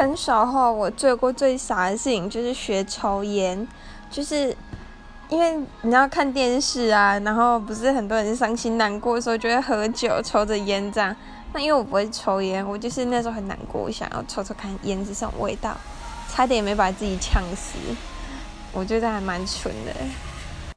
很少话，我做过最傻的事情就是学抽烟，就是因为你要看电视啊，然后不是很多人伤心难过的时候就会喝酒抽着烟这样。那因为我不会抽烟，我就是那时候很难过，我想要抽抽看烟是什么味道，差点也没把自己呛死。我觉得还蛮蠢的。